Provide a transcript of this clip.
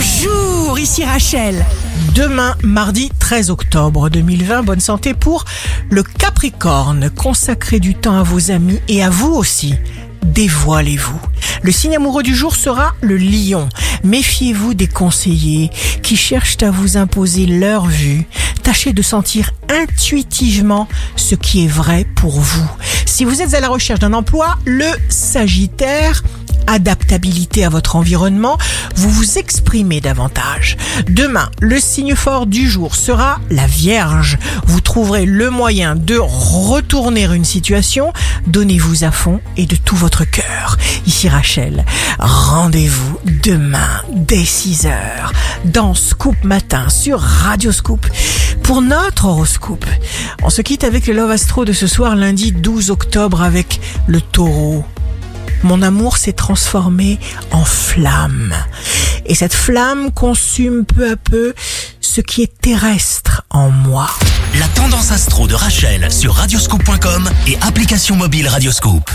Bonjour, ici Rachel. Demain, mardi 13 octobre 2020, bonne santé pour le Capricorne. Consacrez du temps à vos amis et à vous aussi. Dévoilez-vous. Le signe amoureux du jour sera le lion. Méfiez-vous des conseillers qui cherchent à vous imposer leur vue. Tâchez de sentir intuitivement ce qui est vrai pour vous. Si vous êtes à la recherche d'un emploi, le Sagittaire adaptabilité à votre environnement, vous vous exprimez davantage. Demain, le signe fort du jour sera la Vierge. Vous trouverez le moyen de retourner une situation. Donnez-vous à fond et de tout votre cœur. Ici Rachel, rendez-vous demain dès 6h dans Scoop Matin sur Radio Scoop pour notre horoscope. On se quitte avec le Love Astro de ce soir lundi 12 octobre avec le taureau mon amour s'est transformé en flamme. Et cette flamme consume peu à peu ce qui est terrestre en moi. La tendance astro de Rachel sur radioscope.com et application mobile Radioscope.